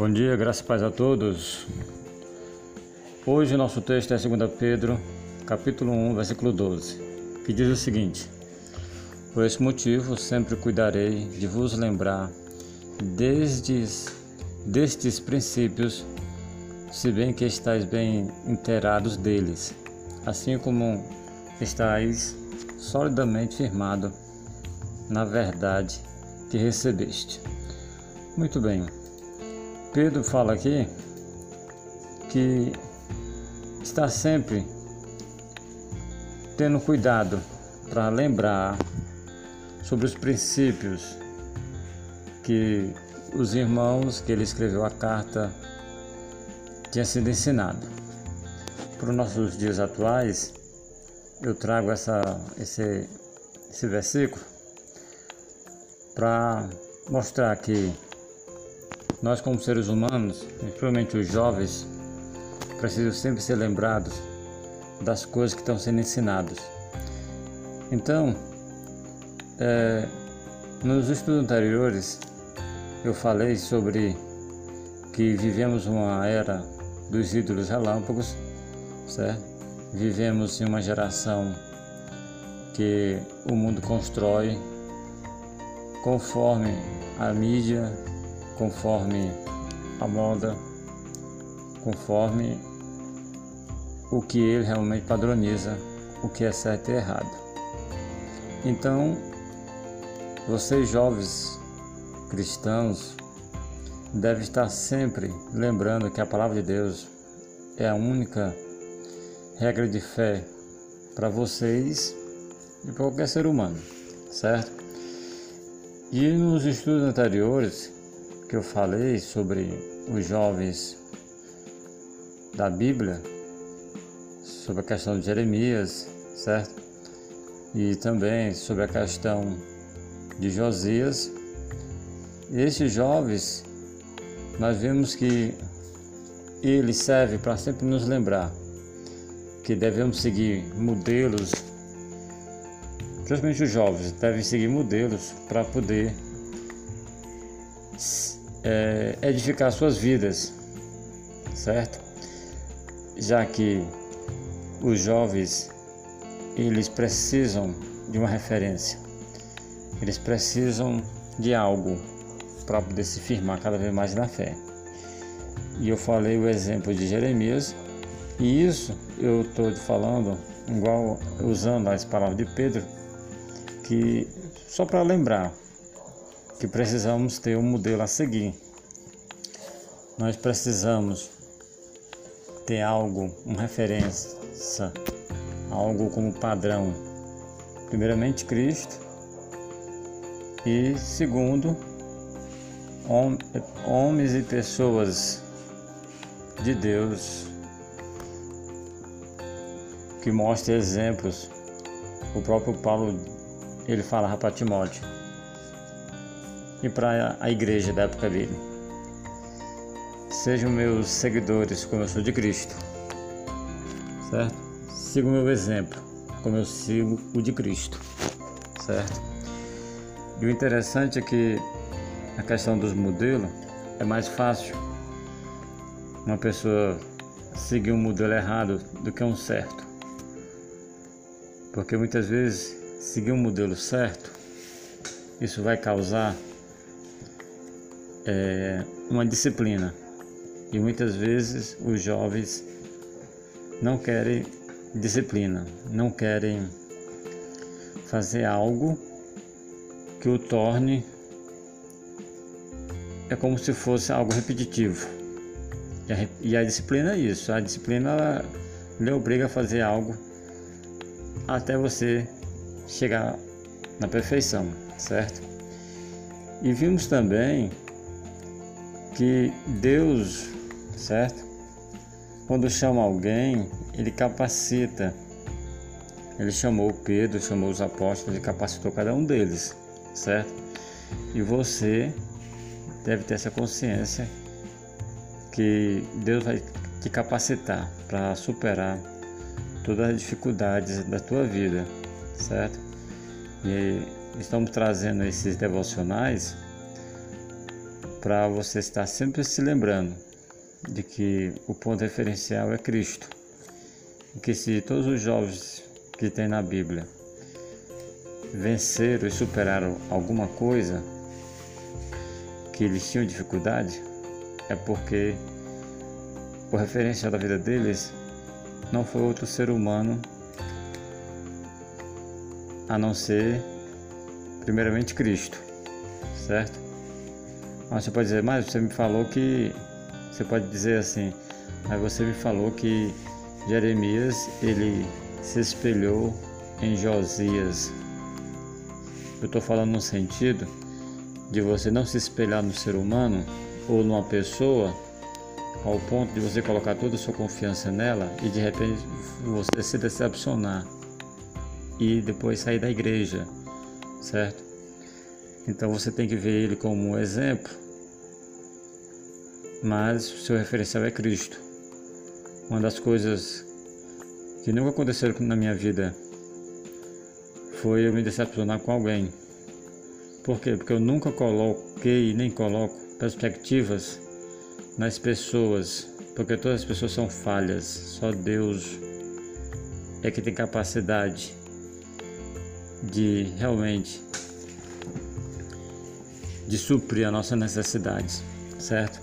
Bom dia, graças e paz a todos. Hoje nosso texto é 2 Pedro, capítulo 1, versículo 12, que diz o seguinte: Por esse motivo sempre cuidarei de vos lembrar destes, destes princípios, se bem que estáis bem inteirados deles, assim como estáis solidamente firmado na verdade que recebeste. Muito bem. Pedro fala aqui que está sempre tendo cuidado para lembrar sobre os princípios que os irmãos que ele escreveu a carta tinha sido ensinado. Para os nossos dias atuais, eu trago essa, esse, esse versículo para mostrar que nós, como seres humanos, principalmente os jovens, precisam sempre ser lembrados das coisas que estão sendo ensinadas. Então, é, nos estudos anteriores, eu falei sobre que vivemos uma era dos ídolos relâmpagos, certo? Vivemos em uma geração que o mundo constrói conforme a mídia conforme a moda, conforme o que ele realmente padroniza, o que é certo e errado. Então, vocês jovens cristãos devem estar sempre lembrando que a palavra de Deus é a única regra de fé para vocês e para qualquer ser humano, certo? E nos estudos anteriores que eu falei sobre os jovens da Bíblia, sobre a questão de Jeremias, certo? E também sobre a questão de Josias. Esses jovens, nós vemos que ele serve para sempre nos lembrar que devemos seguir modelos, principalmente os jovens devem seguir modelos para poder é, edificar suas vidas, certo? Já que os jovens eles precisam de uma referência, eles precisam de algo para poder se firmar cada vez mais na fé. E eu falei o exemplo de Jeremias, e isso eu estou falando igual usando as palavras de Pedro, que só para lembrar que precisamos ter um modelo a seguir. Nós precisamos ter algo, uma referência, algo como padrão. Primeiramente Cristo e segundo homens e pessoas de Deus que mostrem exemplos. O próprio Paulo ele falava para Timóteo e para a igreja da época dele. Sejam meus seguidores como eu sou de Cristo, certo? Siga o meu exemplo, como eu sigo o de Cristo, certo? E o interessante é que a questão dos modelos é mais fácil uma pessoa seguir um modelo errado do que um certo. Porque muitas vezes seguir um modelo certo, isso vai causar é, uma disciplina. E muitas vezes os jovens não querem disciplina, não querem fazer algo que o torne é como se fosse algo repetitivo. E a, e a disciplina é isso, a disciplina lhe obriga a fazer algo até você chegar na perfeição, certo? E vimos também que Deus, certo? Quando chama alguém, ele capacita. Ele chamou Pedro, chamou os apóstolos e capacitou cada um deles, certo? E você deve ter essa consciência que Deus vai te capacitar para superar todas as dificuldades da tua vida, certo? E estamos trazendo esses devocionais para você estar sempre se lembrando de que o ponto referencial é Cristo. Que se todos os jovens que tem na Bíblia venceram e superaram alguma coisa que eles tinham dificuldade, é porque o referencial da vida deles não foi outro ser humano a não ser primeiramente Cristo, certo? Mas você pode dizer, mas você me falou que você pode dizer assim, mas você me falou que Jeremias ele se espelhou em Josias. Eu estou falando no sentido de você não se espelhar no ser humano ou numa pessoa ao ponto de você colocar toda a sua confiança nela e de repente você se decepcionar e depois sair da igreja, certo? Então você tem que ver ele como um exemplo, mas seu referencial é Cristo. Uma das coisas que nunca aconteceram na minha vida foi eu me decepcionar com alguém. Por quê? Porque eu nunca coloquei nem coloco perspectivas nas pessoas, porque todas as pessoas são falhas. Só Deus é que tem capacidade de realmente de suprir a nossa necessidade, certo?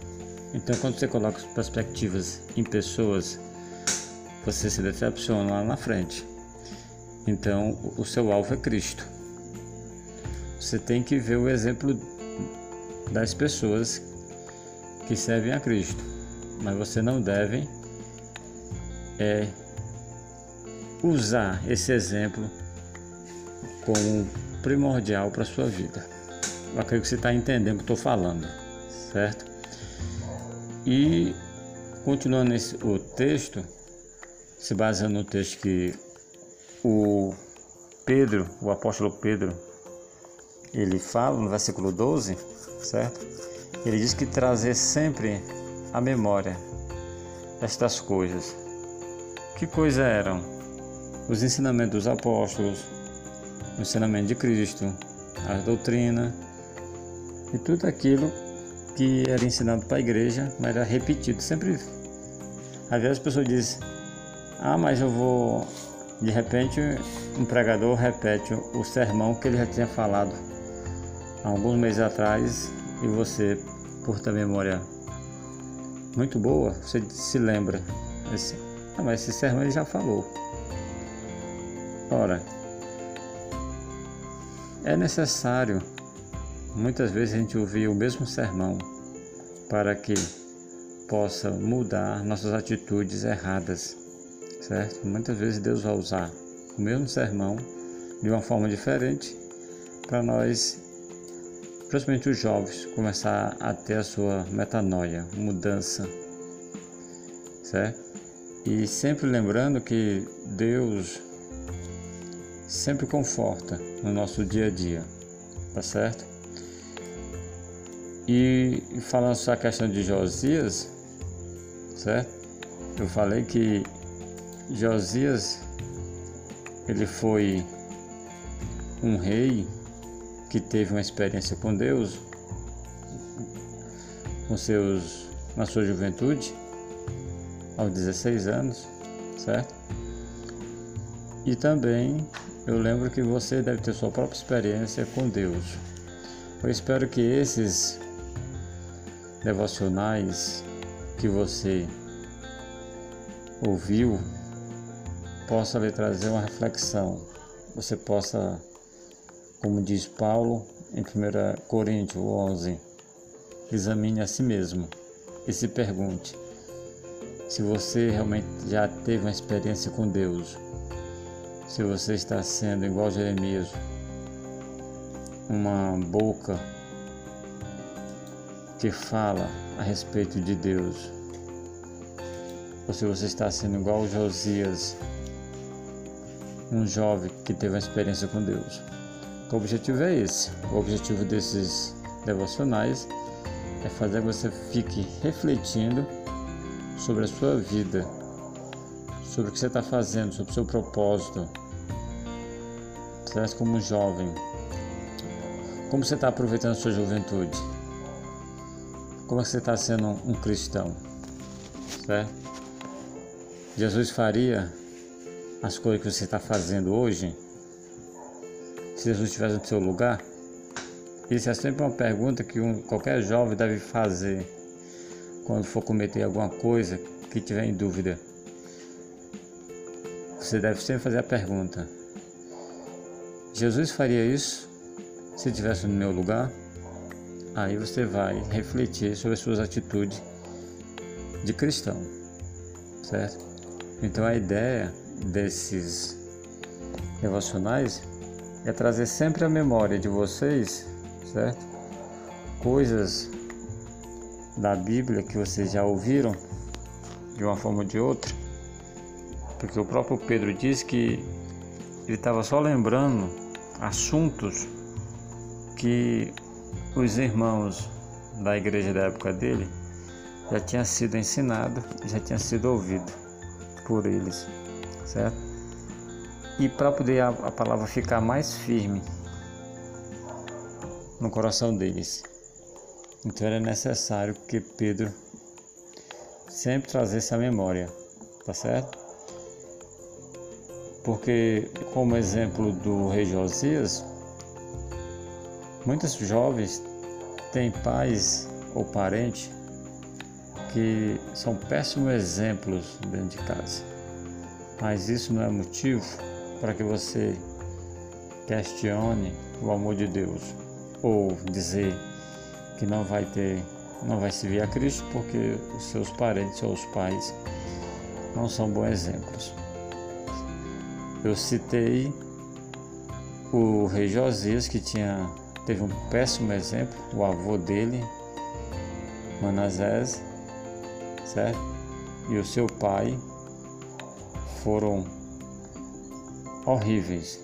Então, quando você coloca perspectivas em pessoas, você se decepciona lá na frente. Então, o seu alvo é Cristo. Você tem que ver o exemplo das pessoas que servem a Cristo, mas você não deve é, usar esse exemplo como primordial para a sua vida. Eu acredito que você está entendendo o que estou falando, certo? E continuando o texto, se baseando no texto que o Pedro, o apóstolo Pedro, ele fala no versículo 12, certo? Ele diz que trazer sempre a memória estas coisas. Que coisas eram? Os ensinamentos dos apóstolos, o ensinamento de Cristo, a doutrina e tudo aquilo que era ensinado para a igreja, mas era repetido. Sempre, às vezes as pessoas dizem, ah, mas eu vou. De repente, um pregador repete o sermão que ele já tinha falado alguns meses atrás e você por ter memória muito boa, você se lembra. Esse, ah, mas esse sermão ele já falou. Ora, é necessário muitas vezes a gente ouvir o mesmo sermão para que possa mudar nossas atitudes erradas, certo? Muitas vezes Deus vai usar o mesmo sermão de uma forma diferente para nós principalmente os jovens, começar a ter a sua metanoia, mudança, certo? E sempre lembrando que Deus sempre conforta no nosso dia a dia, tá certo? E falando só a questão de Josias, certo? Eu falei que Josias ele foi um rei que teve uma experiência com Deus com seus, na sua juventude, aos 16 anos, certo? E também eu lembro que você deve ter sua própria experiência com Deus. Eu espero que esses devocionais que você ouviu possa lhe trazer uma reflexão. Você possa como diz Paulo em 1 Coríntios 11, examine a si mesmo e se pergunte se você realmente já teve uma experiência com Deus, se você está sendo igual Jeremias, uma boca que fala a respeito de Deus, ou se você está sendo igual a Josias, um jovem que teve uma experiência com Deus. O objetivo é esse. O objetivo desses devocionais é fazer você fique refletindo sobre a sua vida, sobre o que você está fazendo, sobre o seu propósito. Você como jovem. Como você está aproveitando a sua juventude? Como você está sendo um, um cristão, certo? Jesus faria as coisas que você está fazendo hoje se Jesus estivesse no seu lugar? Isso é sempre uma pergunta que um, qualquer jovem deve fazer quando for cometer alguma coisa que tiver em dúvida. Você deve sempre fazer a pergunta: Jesus faria isso se estivesse no meu lugar? Aí você vai refletir sobre as suas atitudes de cristão, certo? Então a ideia desses devocionais é trazer sempre a memória de vocês, certo? Coisas da Bíblia que vocês já ouviram de uma forma ou de outra, porque o próprio Pedro diz que ele estava só lembrando assuntos que os irmãos da igreja da época dele já tinha sido ensinado, já tinha sido ouvido por eles, certo? E para poder a, a palavra ficar mais firme no coração deles, então era necessário que Pedro sempre trazesse a memória, tá certo? Porque, como exemplo do rei Josias, muitos jovens têm pais ou parentes que são péssimos exemplos dentro de casa. Mas isso não é motivo para que você questione o amor de Deus ou dizer que não vai ter, não vai servir a Cristo porque os seus parentes ou os pais não são bons exemplos. Eu citei o rei Josias que tinha teve um péssimo exemplo, o avô dele, Manasés, certo? E o seu pai foram horríveis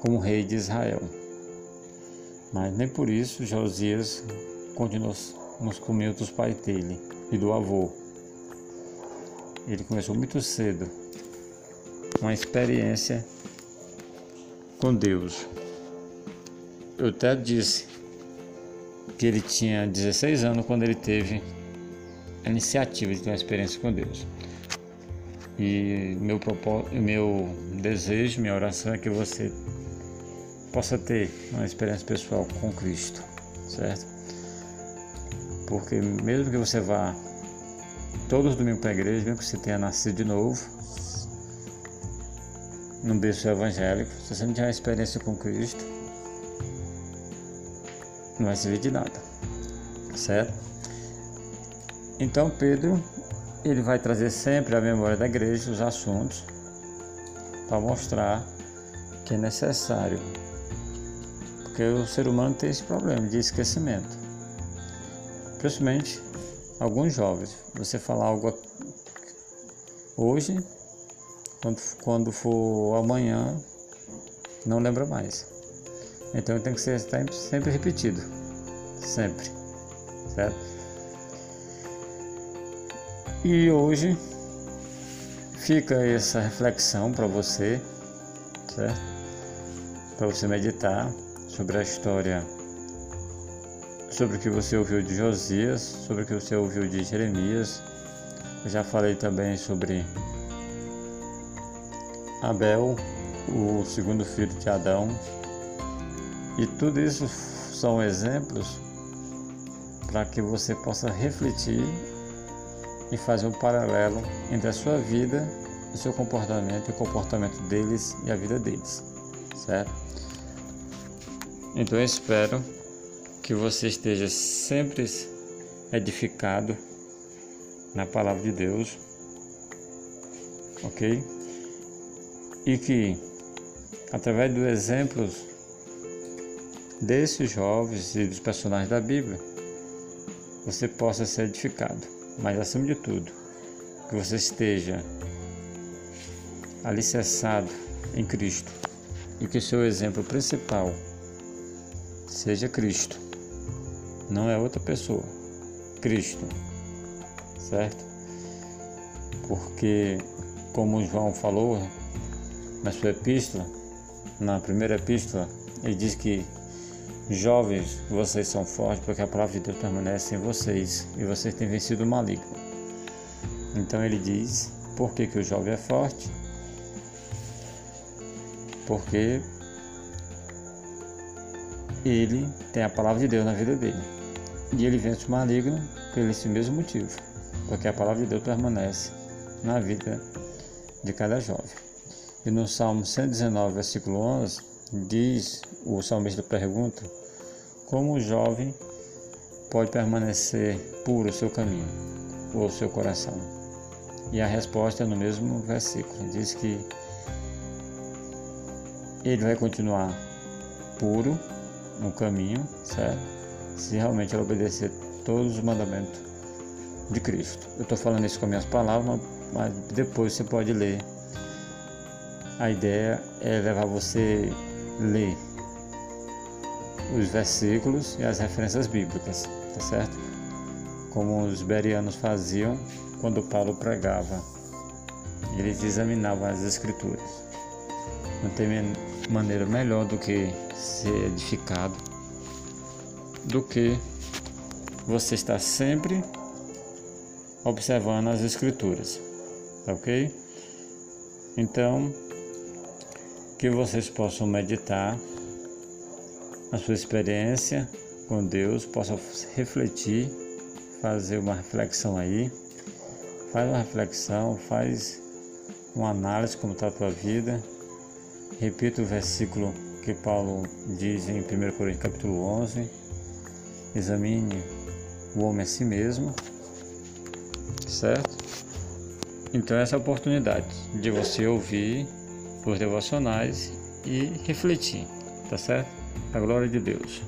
como rei de Israel. Mas nem por isso Josias continuou nos caminhos dos pais dele e do avô. Ele começou muito cedo uma experiência com Deus. Eu até disse que ele tinha 16 anos quando ele teve a iniciativa de ter uma experiência com Deus. E meu meu desejo, minha oração é que você possa ter uma experiência pessoal com Cristo, certo? Porque mesmo que você vá todos os domingos para a igreja, mesmo que você tenha nascido de novo, num berço evangélico, se você não tiver uma experiência com Cristo, não vai servir de nada, certo? Então Pedro ele vai trazer sempre à memória da igreja os assuntos para mostrar que é necessário, porque o ser humano tem esse problema de esquecimento, principalmente alguns jovens. Você falar algo hoje, quando, quando for amanhã, não lembra mais. Então tem que ser sempre repetido, sempre, certo? E hoje fica essa reflexão para você, certo? Para você meditar sobre a história, sobre o que você ouviu de Josias, sobre o que você ouviu de Jeremias. Eu já falei também sobre Abel, o segundo filho de Adão. E tudo isso são exemplos para que você possa refletir e fazer um paralelo entre a sua vida, o seu comportamento e o comportamento deles e a vida deles, certo? Então eu espero que você esteja sempre edificado na palavra de Deus, ok? E que através dos exemplos desses jovens e dos personagens da Bíblia, você possa ser edificado mas acima de tudo, que você esteja alicerçado em Cristo e que o seu exemplo principal seja Cristo, não é outra pessoa, Cristo, certo? Porque, como João falou na sua epístola, na primeira epístola, ele diz que Jovens, vocês são fortes porque a palavra de Deus permanece em vocês e vocês têm vencido o maligno. Então ele diz: por que, que o jovem é forte? Porque ele tem a palavra de Deus na vida dele. E ele vence o maligno por esse mesmo motivo, porque a palavra de Deus permanece na vida de cada jovem. E no Salmo 119, versículo 11, diz, o salmista pergunta, como o jovem pode permanecer puro o seu caminho ou o seu coração? E a resposta é no mesmo versículo, diz que ele vai continuar puro no caminho, certo? Se realmente ele obedecer todos os mandamentos de Cristo. Eu estou falando isso com minhas palavras, mas depois você pode ler. A ideia é levar você a ler os versículos e as referências bíblicas, tá certo? Como os berianos faziam quando Paulo pregava. Eles examinavam as escrituras. Não tem maneira melhor do que ser edificado do que você estar sempre observando as escrituras, tá ok? Então, que vocês possam meditar a sua experiência com Deus, possam refletir, fazer uma reflexão aí, faz uma reflexão, faz uma análise como está a tua vida, repita o versículo que Paulo diz em 1 Coríntios capítulo 11, examine o homem a si mesmo certo? Então essa é a oportunidade de você ouvir os devocionais e refletir, tá certo? A glória de Deus.